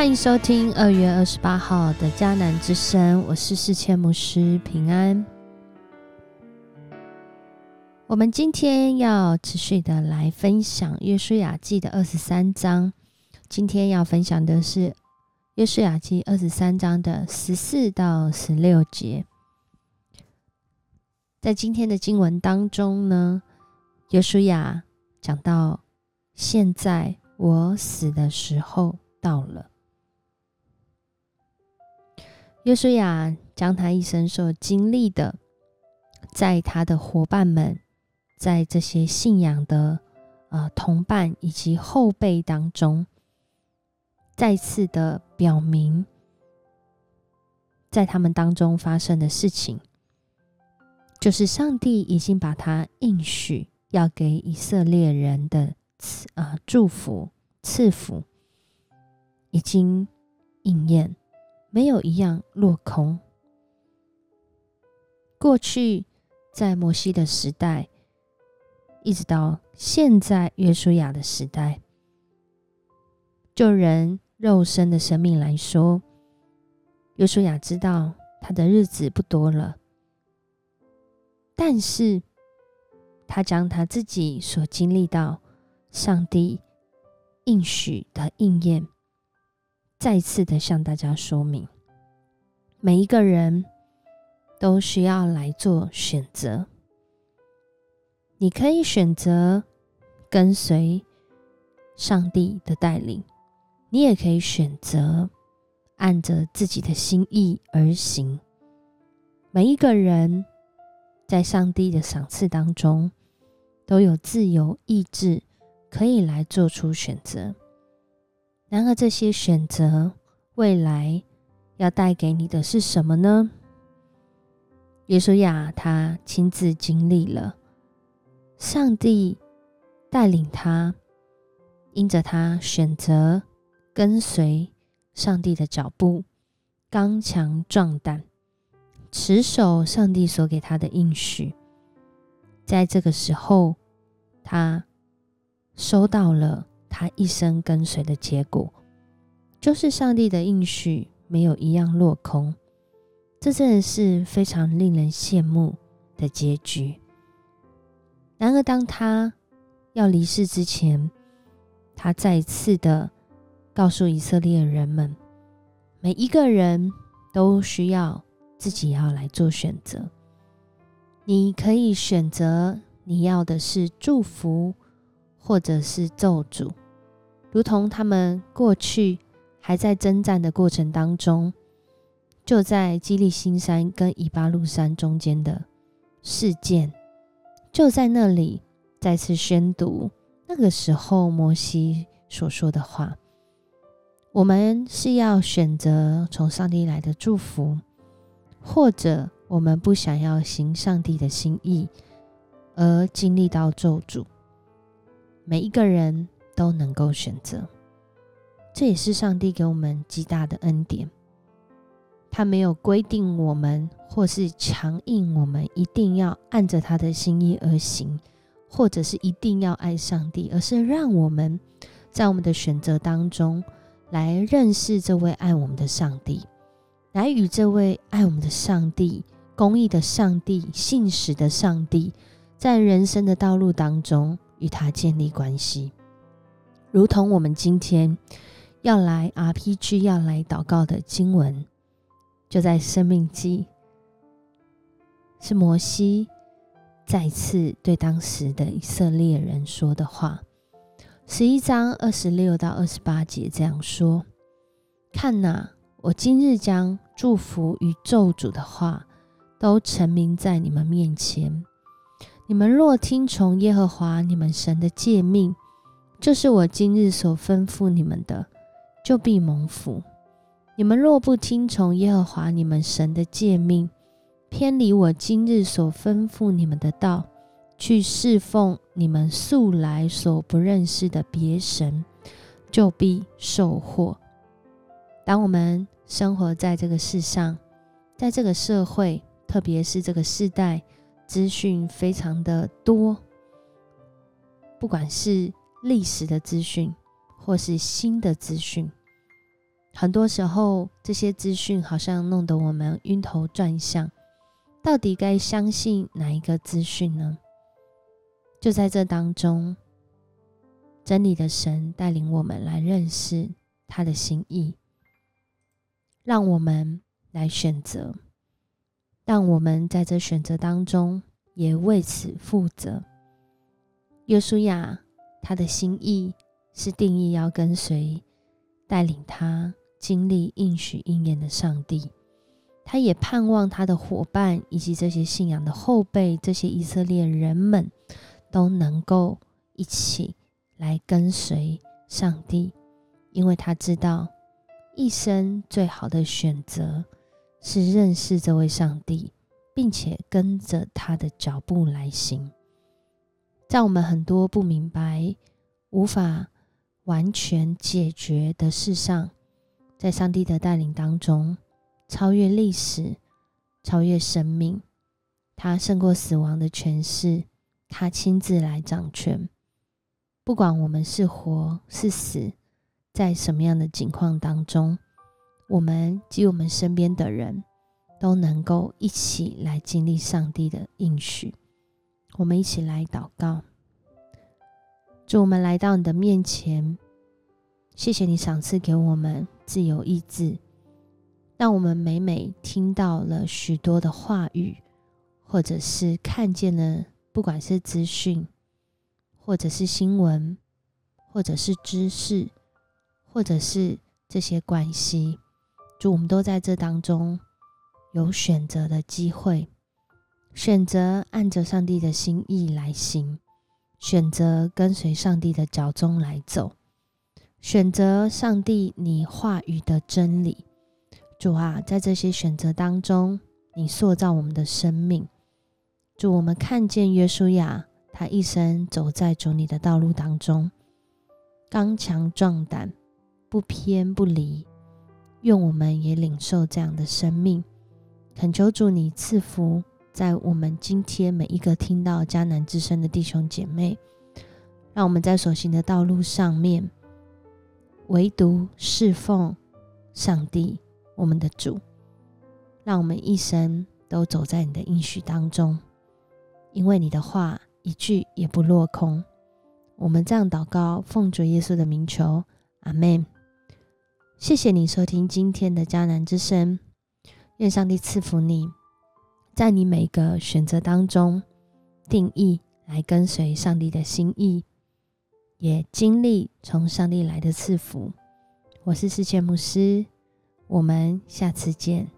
欢迎收听二月二十八号的迦南之声，我是世谦牧师平安。我们今天要持续的来分享约书亚记的二十三章，今天要分享的是约书亚记二十三章的十四到十六节。在今天的经文当中呢，约书亚讲到：现在我死的时候到了。约书亚将他一生所经历的，在他的伙伴们，在这些信仰的呃同伴以及后辈当中，再次的表明，在他们当中发生的事情，就是上帝已经把他应许要给以色列人的赐啊祝福赐福，已经应验。没有一样落空。过去在摩西的时代，一直到现在约书亚的时代，就人肉身的生命来说，约书亚知道他的日子不多了。但是，他将他自己所经历到上帝应许的应验。再次的向大家说明，每一个人都需要来做选择。你可以选择跟随上帝的带领，你也可以选择按着自己的心意而行。每一个人在上帝的赏赐当中，都有自由意志，可以来做出选择。然而，这些选择未来要带给你的是什么呢？耶稣亚他亲自经历了，上帝带领他，因着他选择跟随上帝的脚步，刚强壮胆，持守上帝所给他的应许，在这个时候，他收到了。他一生跟随的结果，就是上帝的应许没有一样落空。这真的是非常令人羡慕的结局。然而，当他要离世之前，他再次的告诉以色列人们：每一个人都需要自己要来做选择。你可以选择你要的是祝福，或者是咒诅。如同他们过去还在征战的过程当中，就在基利新山跟以巴路山中间的事件，就在那里再次宣读那个时候摩西所说的话。我们是要选择从上帝来的祝福，或者我们不想要行上帝的心意，而经历到咒诅。每一个人。都能够选择，这也是上帝给我们极大的恩典。他没有规定我们，或是强硬我们一定要按着他的心意而行，或者是一定要爱上帝，而是让我们在我们的选择当中来认识这位爱我们的上帝，来与这位爱我们的上帝、公义的上帝、信实的上帝，在人生的道路当中与他建立关系。如同我们今天要来 RPG 要来祷告的经文，就在生命记，是摩西再次对当时的以色列人说的话。十一章二十六到二十八节这样说：“看哪，我今日将祝福与咒诅的话都陈明在你们面前。你们若听从耶和华你们神的诫命。”就是我今日所吩咐你们的，就必蒙福。你们若不听从耶和华你们神的诫命，偏离我今日所吩咐你们的道，去侍奉你们素来所不认识的别神，就必受祸。当我们生活在这个世上，在这个社会，特别是这个世代，资讯非常的多，不管是。历史的资讯，或是新的资讯，很多时候，这些资讯好像弄得我们晕头转向，到底该相信哪一个资讯呢？就在这当中，真理的神带领我们来认识他的心意，让我们来选择，让我们在这选择当中也为此负责。约书亚他的心意是定义要跟随带领他经历应许应验的上帝，他也盼望他的伙伴以及这些信仰的后辈，这些以色列人们。都能够一起来跟随上帝，因为他知道一生最好的选择是认识这位上帝，并且跟着他的脚步来行。在我们很多不明白、无法完全解决的事上，在上帝的带领当中，超越历史，超越生命，他胜过死亡的权势。他亲自来掌权，不管我们是活是死，在什么样的境况当中，我们及我们身边的人都能够一起来经历上帝的应许。我们一起来祷告，祝我们来到你的面前，谢谢你赏赐给我们自由意志，让我们每每听到了许多的话语，或者是看见了。不管是资讯，或者是新闻，或者是知识，或者是这些关系，主我们都在这当中有选择的机会，选择按着上帝的心意来行，选择跟随上帝的脚踪来走，选择上帝你话语的真理。主啊，在这些选择当中，你塑造我们的生命。祝我们看见约书亚，他一生走在主你的道路当中，刚强壮胆，不偏不离。愿我们也领受这样的生命。恳求主你赐福在我们今天每一个听到迦南之声的弟兄姐妹，让我们在所行的道路上面，唯独侍奉上帝，我们的主。让我们一生都走在你的应许当中。因为你的话一句也不落空，我们这样祷告，奉主耶稣的名求，阿门。谢谢你收听今天的迦南之声，愿上帝赐福你，在你每个选择当中定义来跟随上帝的心意，也经历从上帝来的赐福。我是世界牧师，我们下次见。